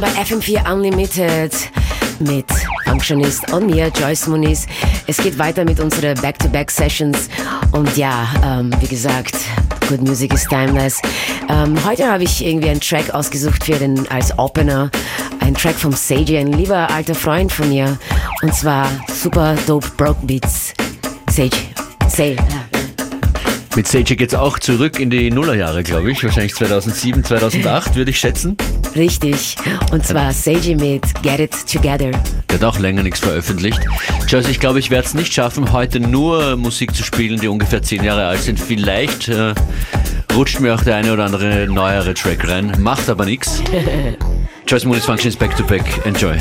bei FM4 Unlimited mit Functionist und mir, Joyce Muniz. Es geht weiter mit unseren Back-to-Back-Sessions und ja, ähm, wie gesagt, Good Music is Timeless. Ähm, heute habe ich irgendwie einen Track ausgesucht für den als Opener. Ein Track vom Seiji, ein lieber alter Freund von mir. Und zwar super dope Broke Beats. Sage. Say. Mit Sage geht's auch zurück in die Nullerjahre, glaube ich. Wahrscheinlich 2007, 2008, würde ich schätzen. Richtig. Und zwar Seiji mit Get It Together. Der hat auch länger nichts veröffentlicht. Joyce, ich glaube, ich werde es nicht schaffen, heute nur Musik zu spielen, die ungefähr zehn Jahre alt sind. Vielleicht äh, rutscht mir auch der eine oder andere neuere Track rein. Macht aber nichts. Joyce Moonis Functions Back to Back. Enjoy.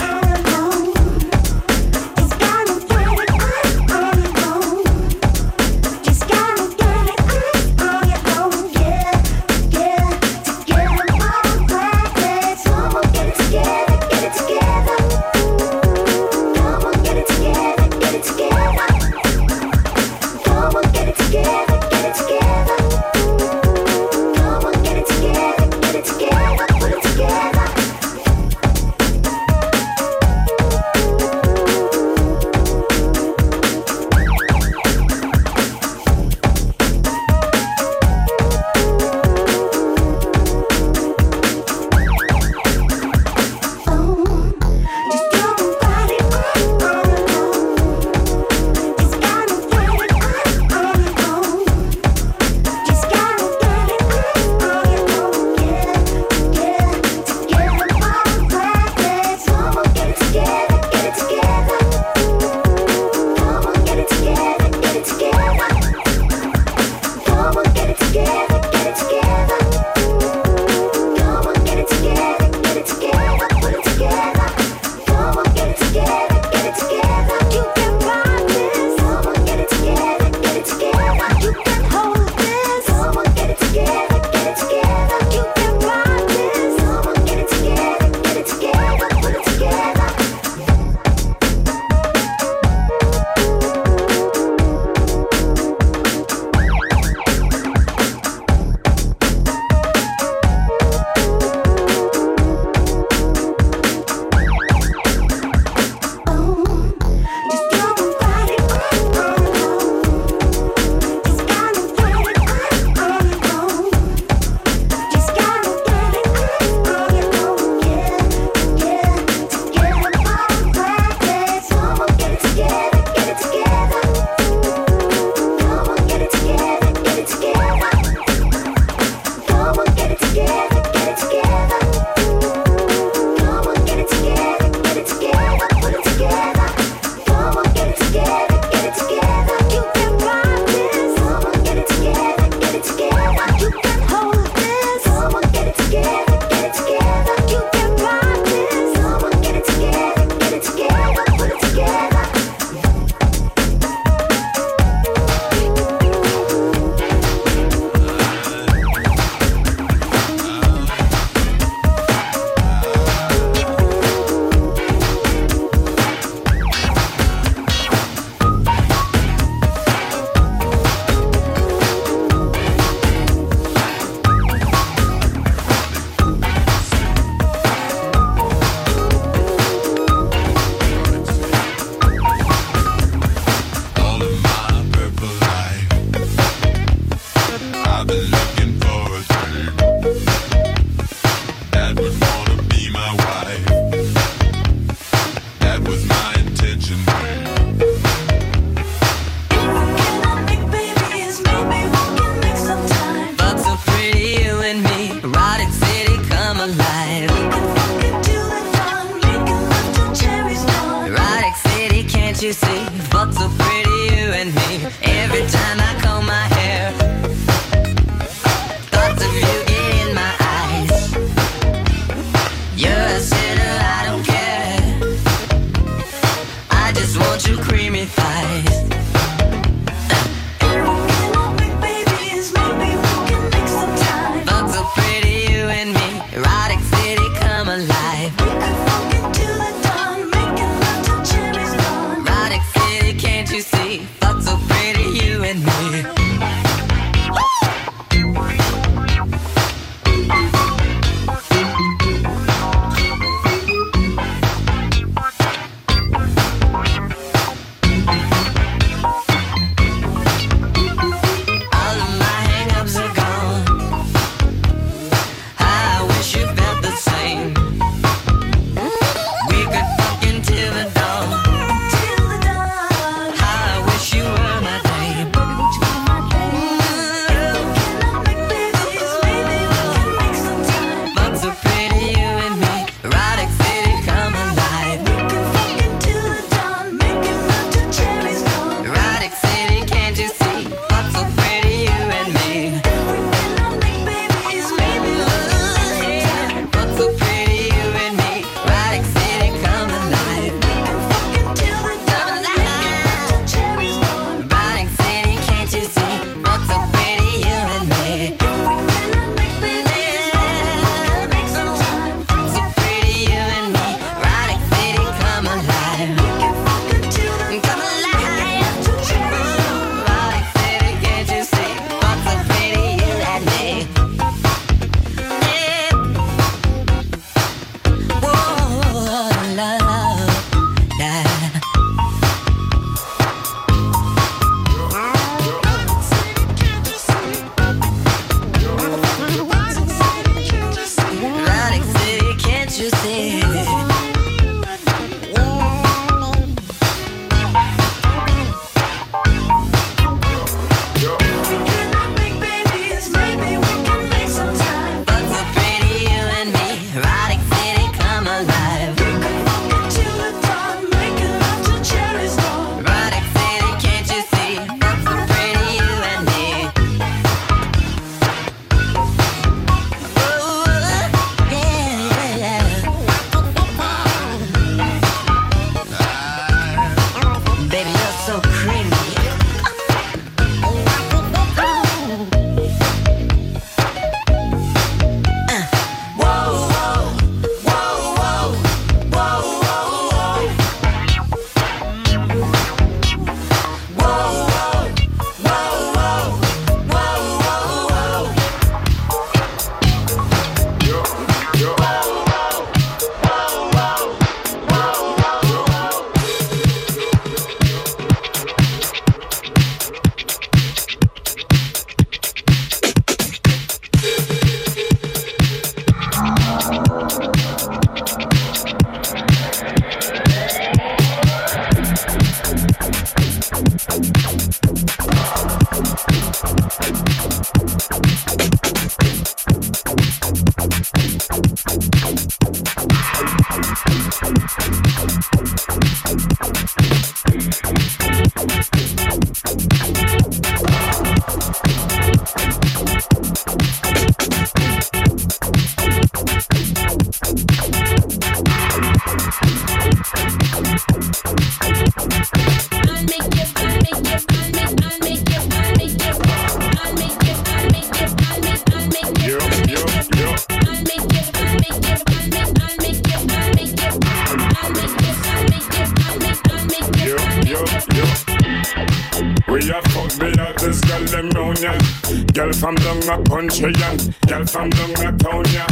Country ya. Girl from down town ya.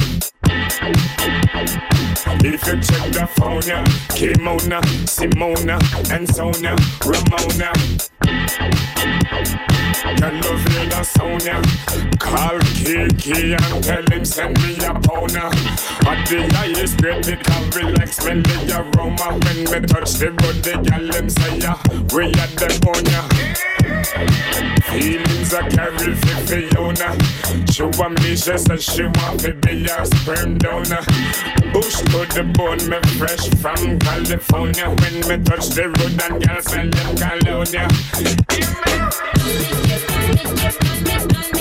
If you check the phone ya, Kimona, Simona, and Sonia, Ramona. Can love hear the sound ya. Call Kiki and tell him send me a pounder. At the highest grade, it can relax me the aroma when me touch the. The gal them say ya, we at the on ya. Feelings I carry for Fiona. She want me, she said she want to be a sperm donor. Bush to the bone, me fresh from California. When me touch the road and girls smell them colonia. When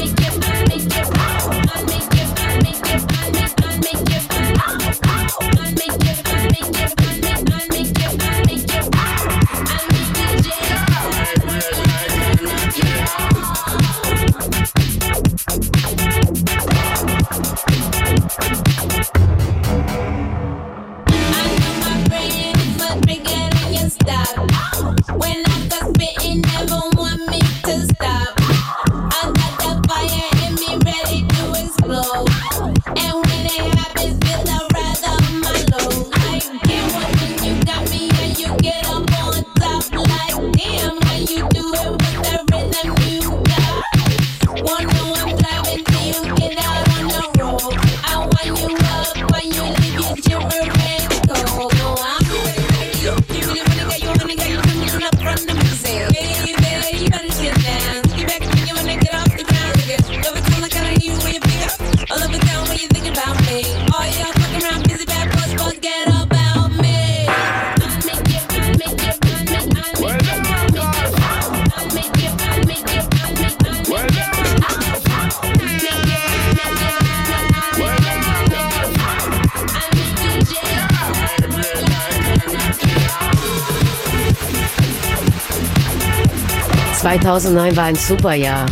2009 war ein super Jahr.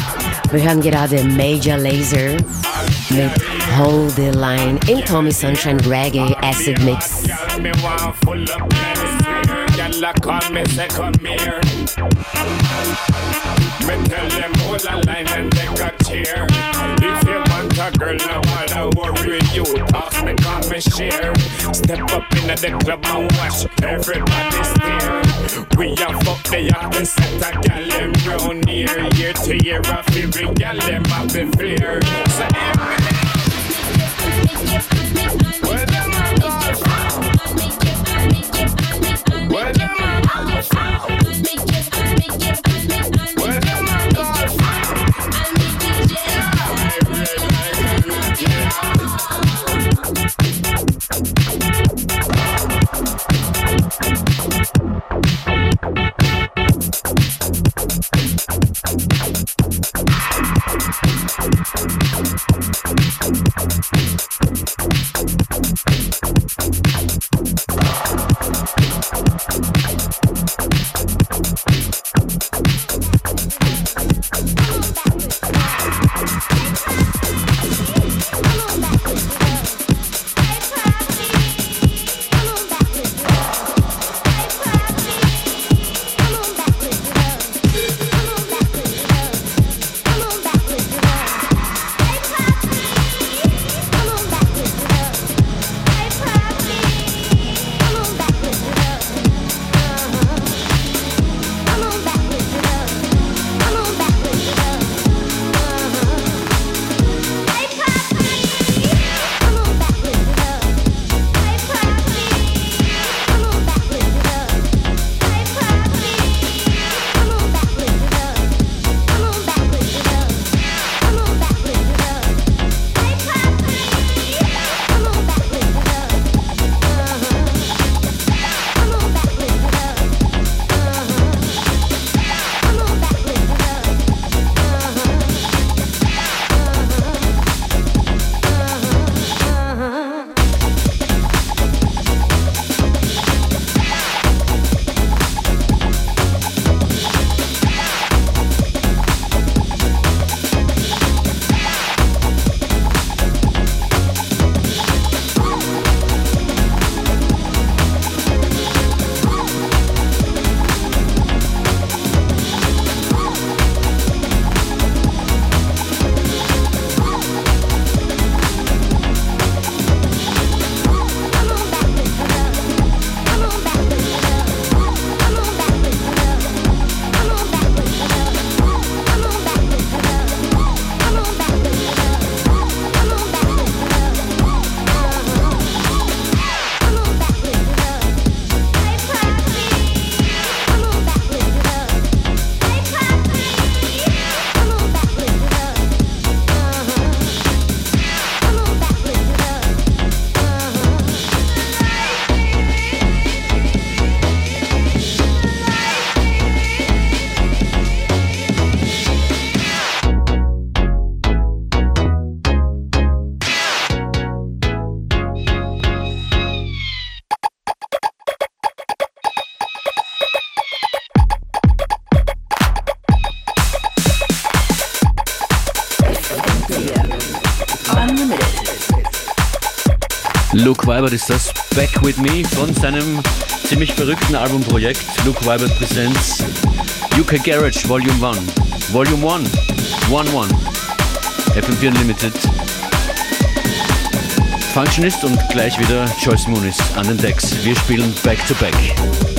Wir hören gerade Major Laser mit Hold the Line in Tommy Sunshine Reggae Acid Mix. I call me say come here. Me tell them hold a line and take a. If you want a girl, no worry you. Me, come me share. Step up in the club and watch everybody stare. We a fuck the set a gal them round here. Year to year, I feel bring gal them up the flare. So Well, Vibert ist das Back With Me von seinem ziemlich verrückten Albumprojekt Luke Vibert Presents UK Garage Volume 1. Volume 1. 1-1. FM4 Unlimited. Functionist und gleich wieder Joyce Moonis an den Decks. Wir spielen Back to Back.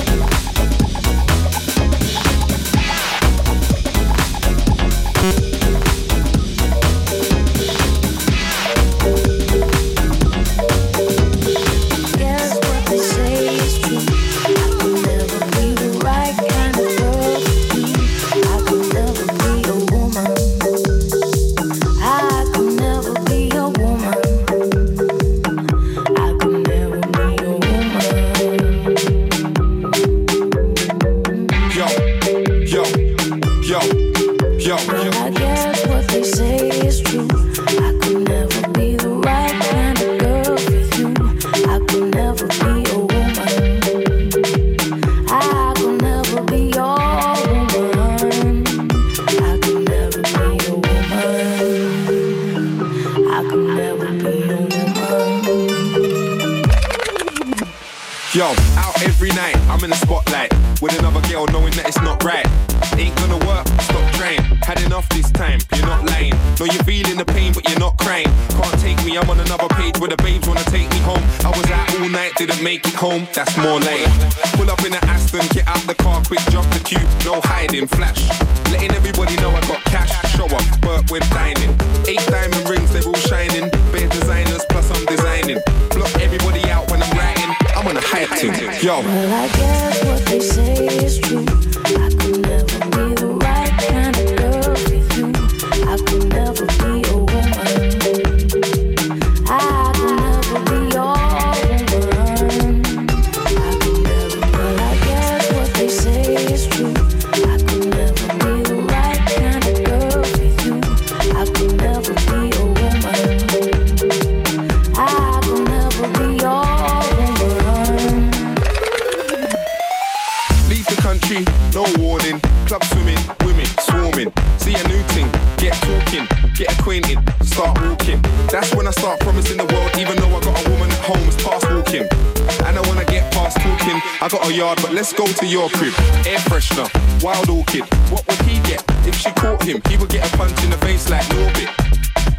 Let's go to your crib. Air freshener, wild orchid. What would he get if she caught him? He would get a punch in the face like Norbit.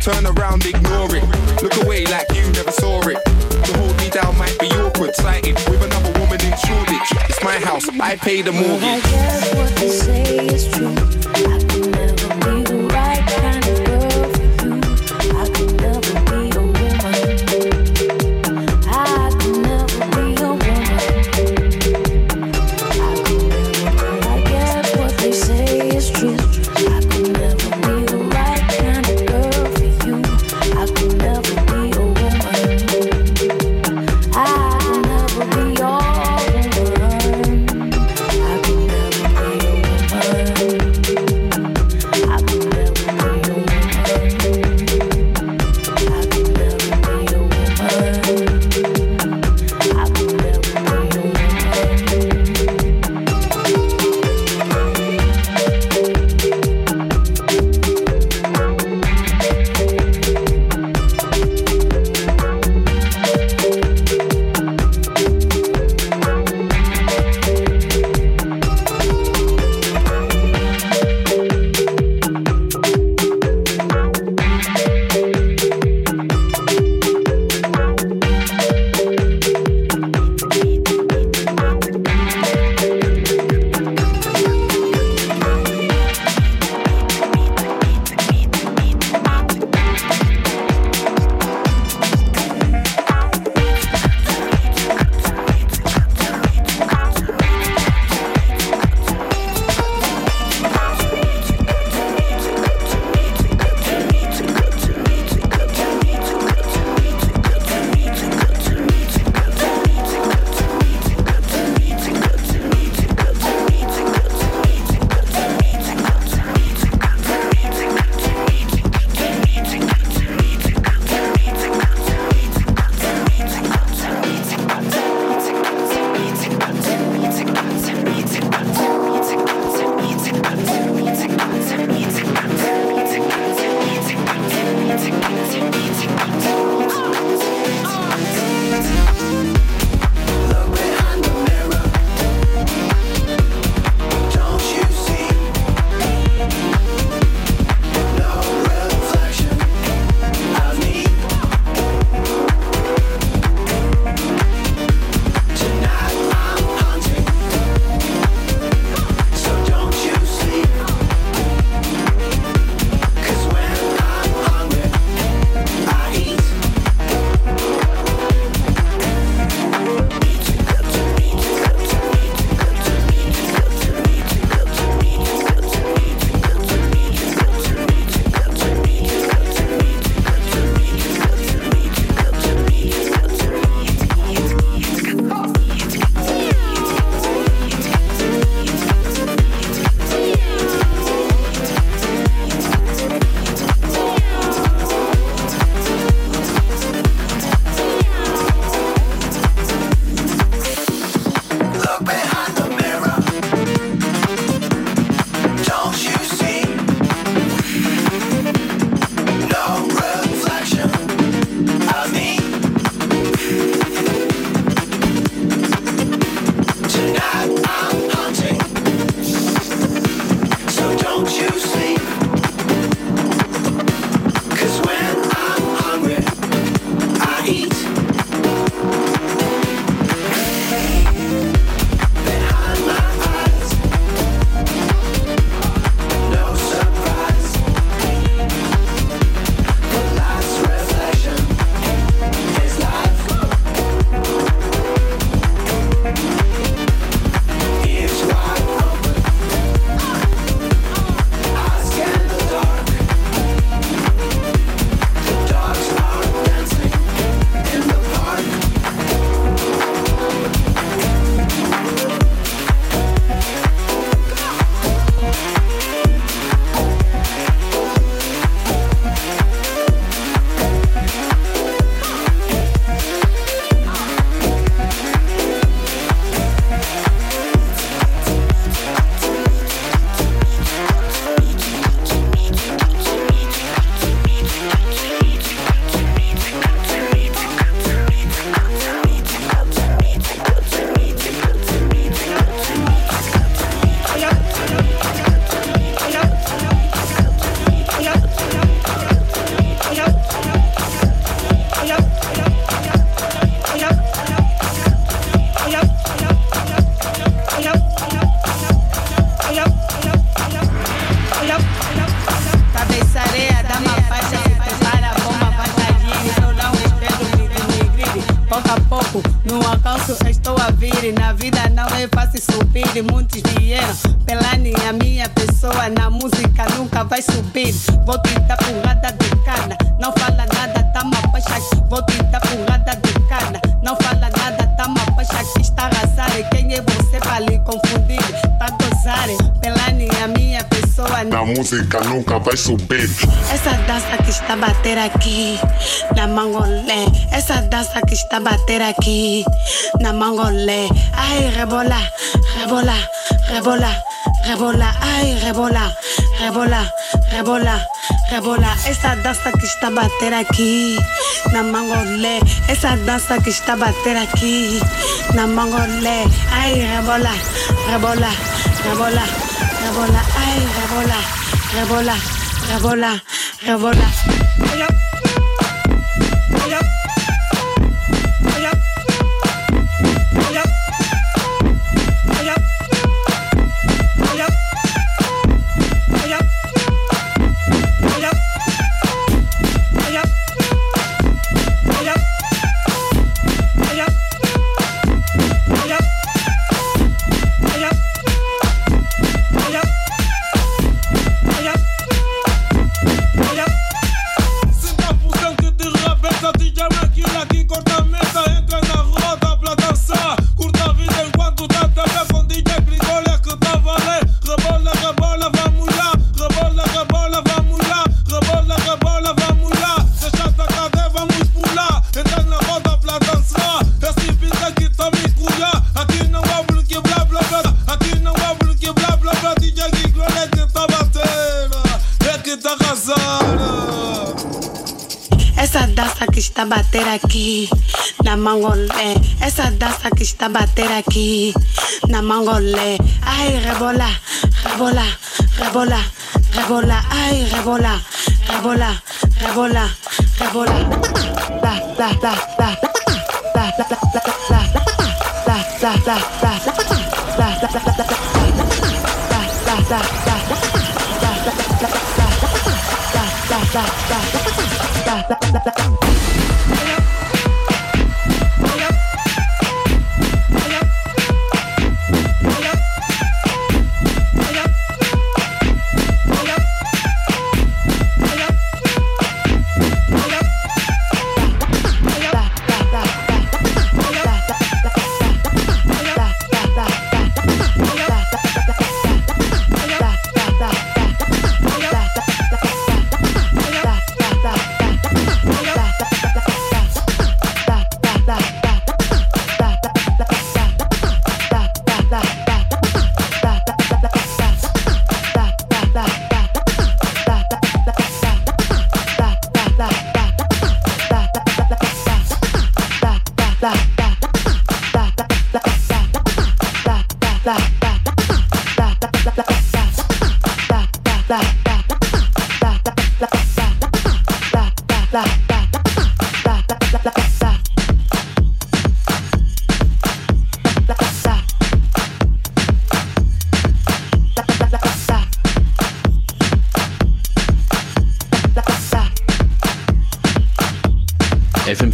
Turn around, ignore it. Look away like you never saw it. To hold me down might be awkward, sighted with another woman in Shoreditch. It's my house, I pay the mortgage. bater aquí, la mangolé. Esa danza que está bater aquí, la mangolé. Ay, rebola, rebola, rebola, rebola. Ay, rebola, rebola, rebola, rebola. Esa danza que está bater aquí, la mangolé. Esa danza que está bater aquí, la mangolé. Ay, rebola, rebola, rebola, rebola. Ay, rebola, rebola. rebola. Rebola, rebola. Yep. Yep.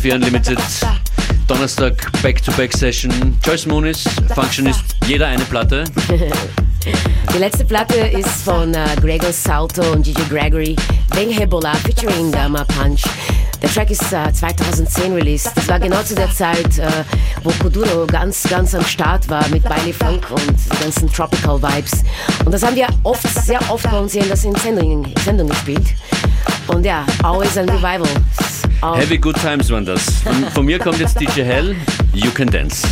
FM4 Unlimited. Donnerstag Back-to-Back-Session. Joyce Moonis, Functionist, jeder eine Platte. Die letzte Platte ist von äh, Gregor Salto und Gigi Gregory, Bang Hebola featuring Dama Punch. Der Track ist äh, 2010 released. Das war genau zu der Zeit, äh, wo Kuduro ganz, ganz am Start war mit Bailey Funk und ganzen Tropical Vibes. Und das haben wir oft, sehr oft bei uns hier in der Sendung, Sendung gespielt. Und ja, always ein Revival. Heavy Good Times waren das. Von, von mir kommt jetzt DJ Hell, You Can Dance.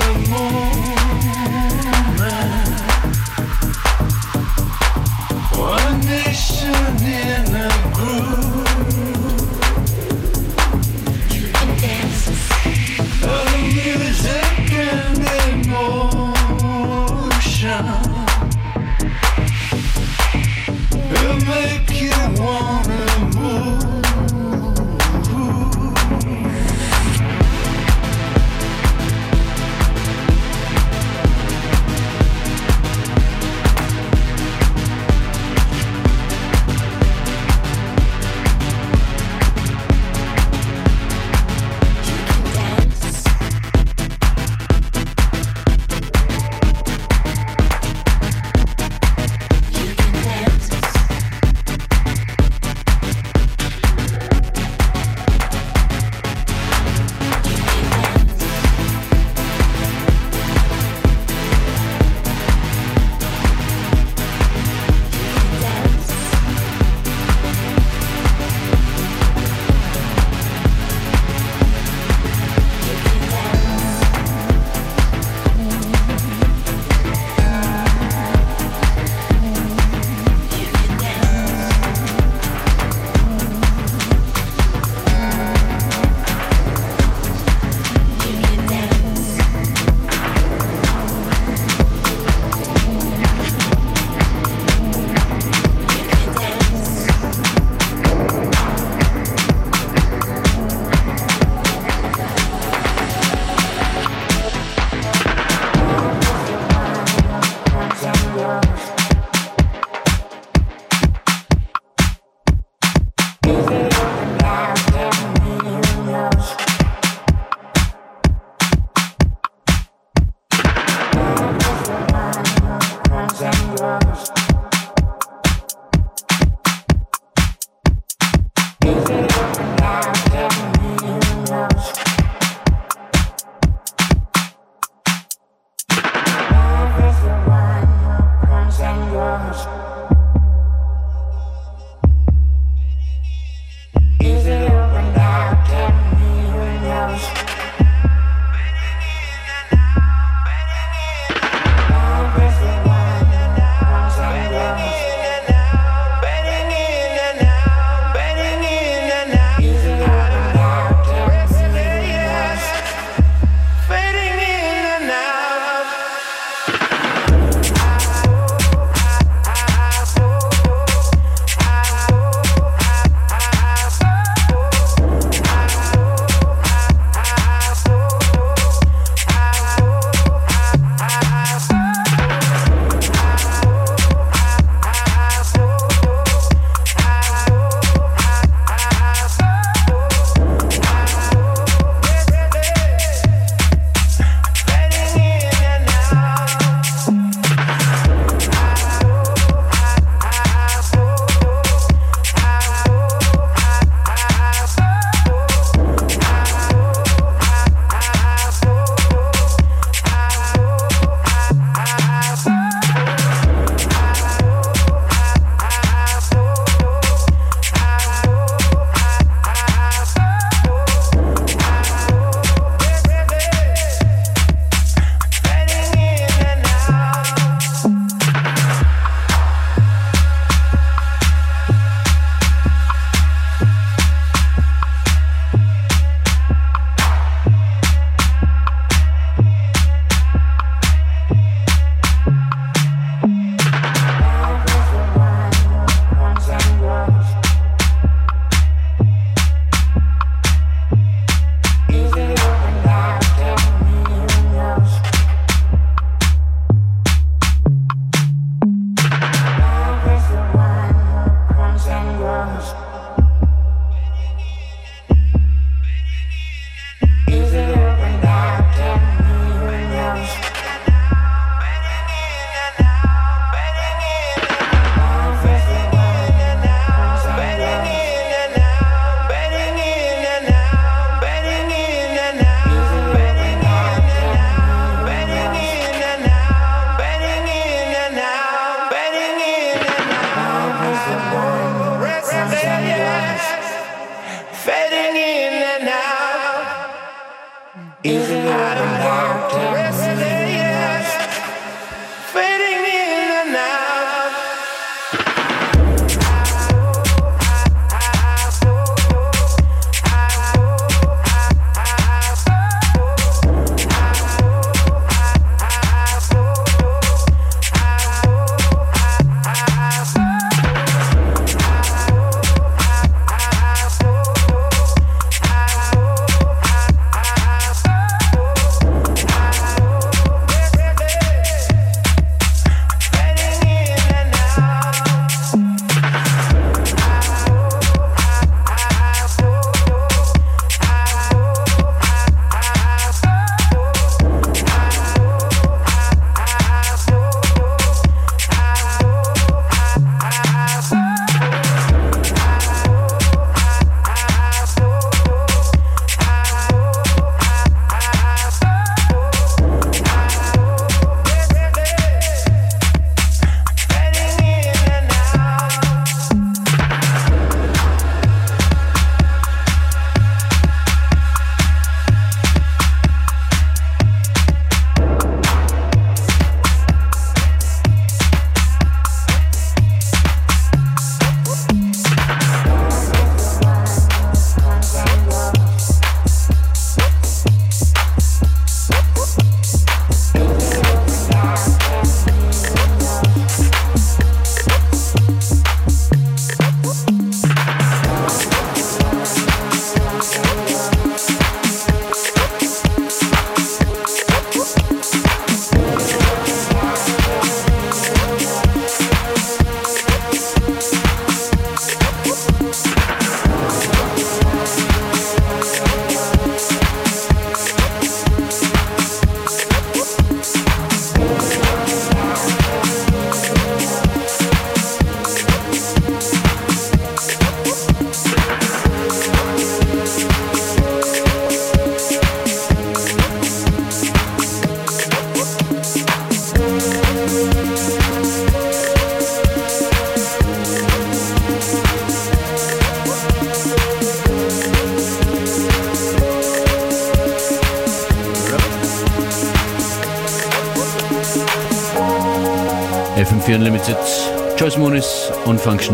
more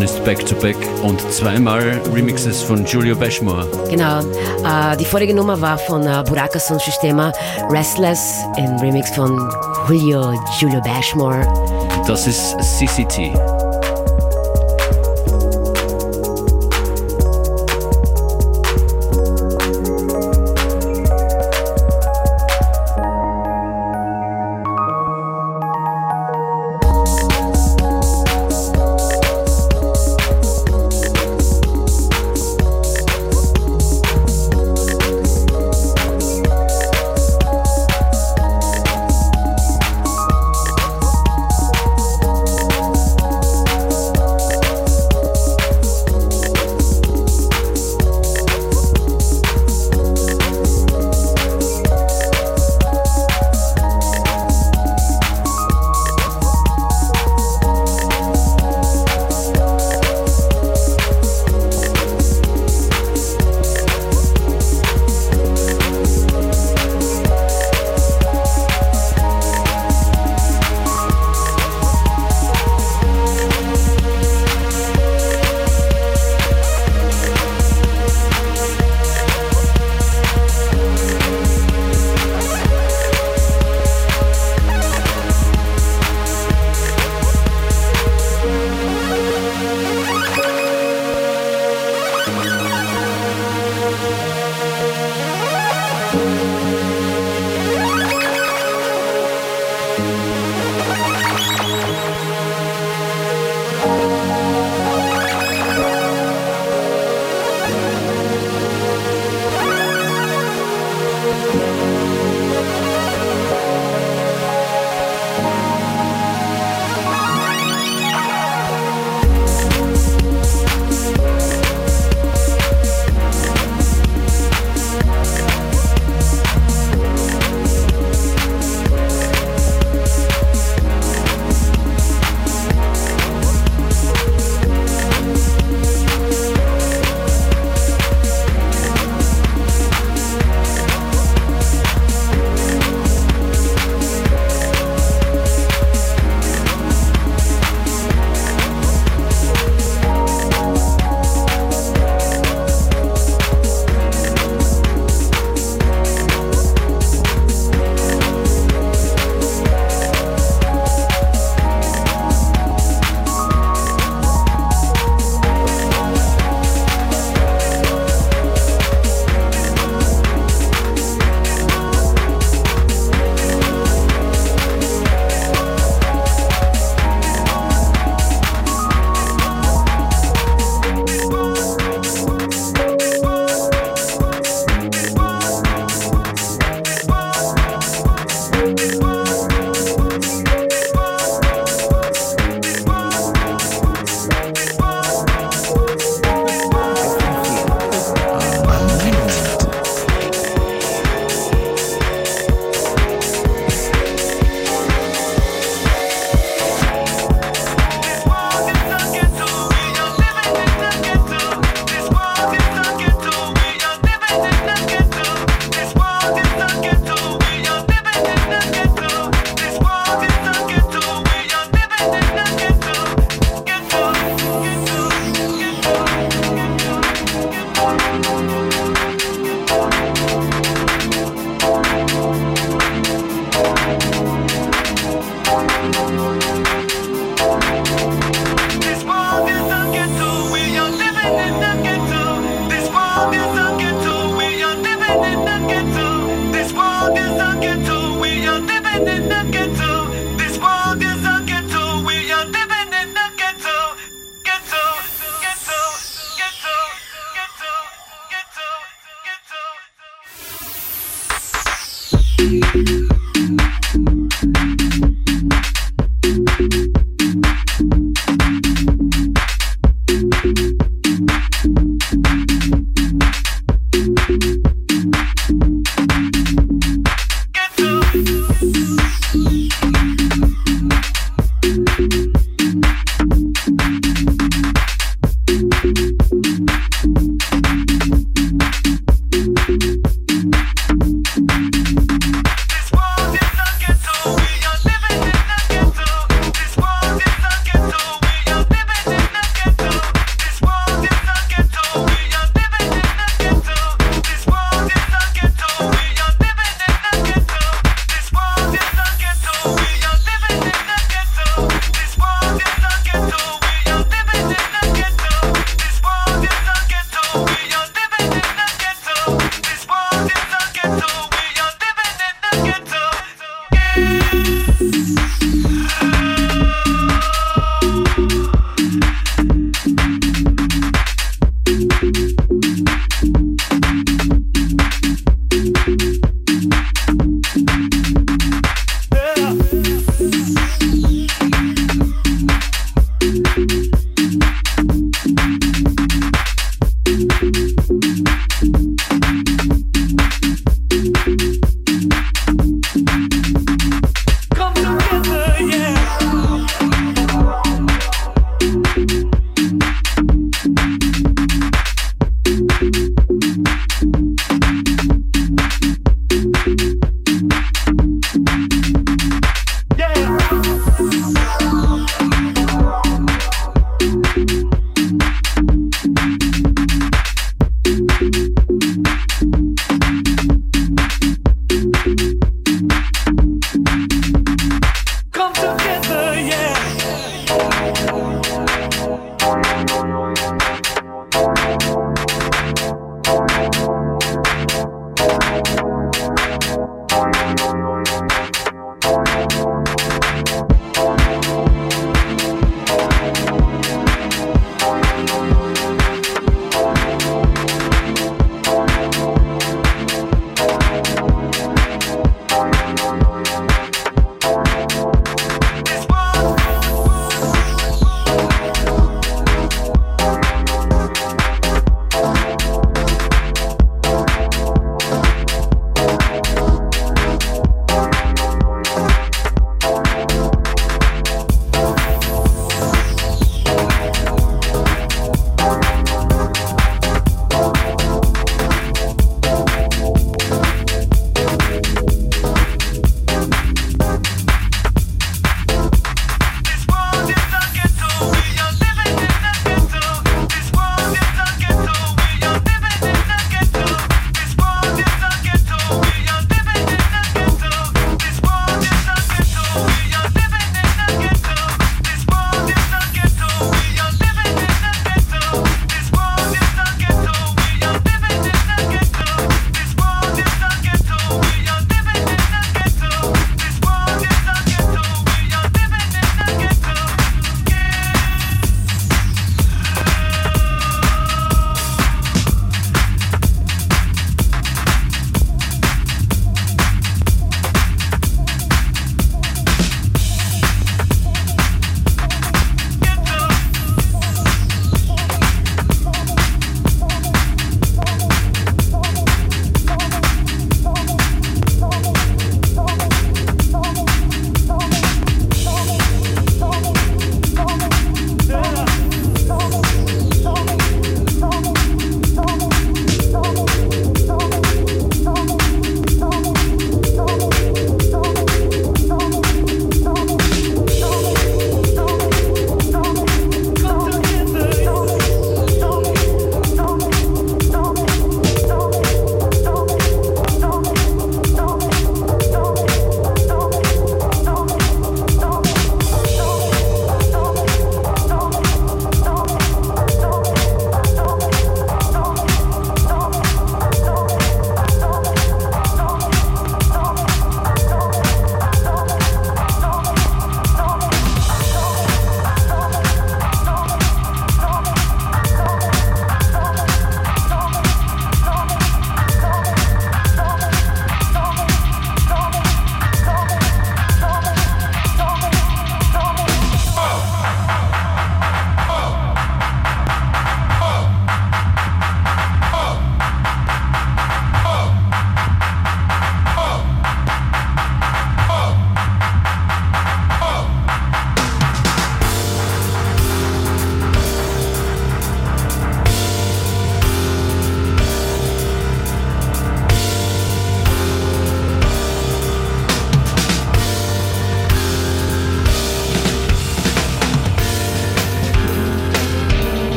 und Functionist Back to Back und zweimal Remixes von Julio Bashmore. Genau. Äh, die vorige Nummer war von äh, Burakas und Systema Restless in Remix von Julio Julio Bashmore. Das ist CCT.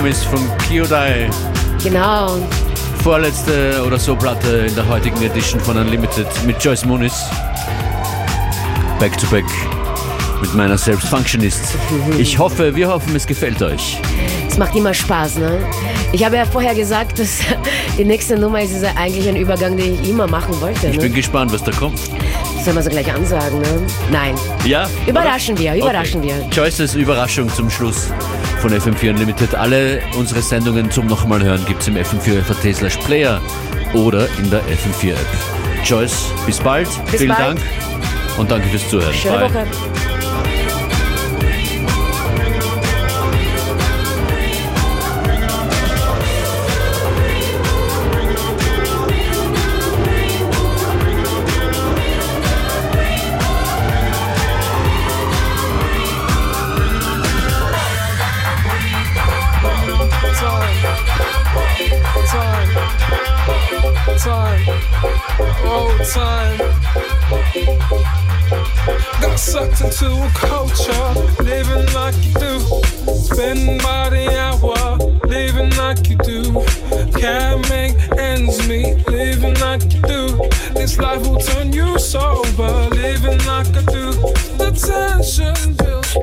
Homies von Kyodai. Genau. Vorletzte oder so Platte in der heutigen Edition von Unlimited mit Joyce Muniz. Back to back mit meiner selbst Functionist. Ich hoffe, wir hoffen, es gefällt euch. Es macht immer Spaß, ne? Ich habe ja vorher gesagt, dass die nächste Nummer ist ja eigentlich ein Übergang, den ich immer machen wollte. Ich Ne? bin gespannt, was da kommt. Sollen wir so gleich ansagen, ne? Nein. Ja? Überraschen wir, überraschen okay. wir. Joyces Überraschung zum Schluss von FM4 Unlimited. Alle unsere Sendungen zum nochmal hören gibt es im FM4 FAT slash Player oder in der FM4 App. Joyce, bis bald. Bis Vielen bald. Dank und danke fürs Zuhören. Schöne Bye. Woche. Oh time. Got sucked into a culture, living like you do. Spending by the hour, living like you do. Can't make ends meet, living like you do. This life will turn you sober, living like I do. The tension builds,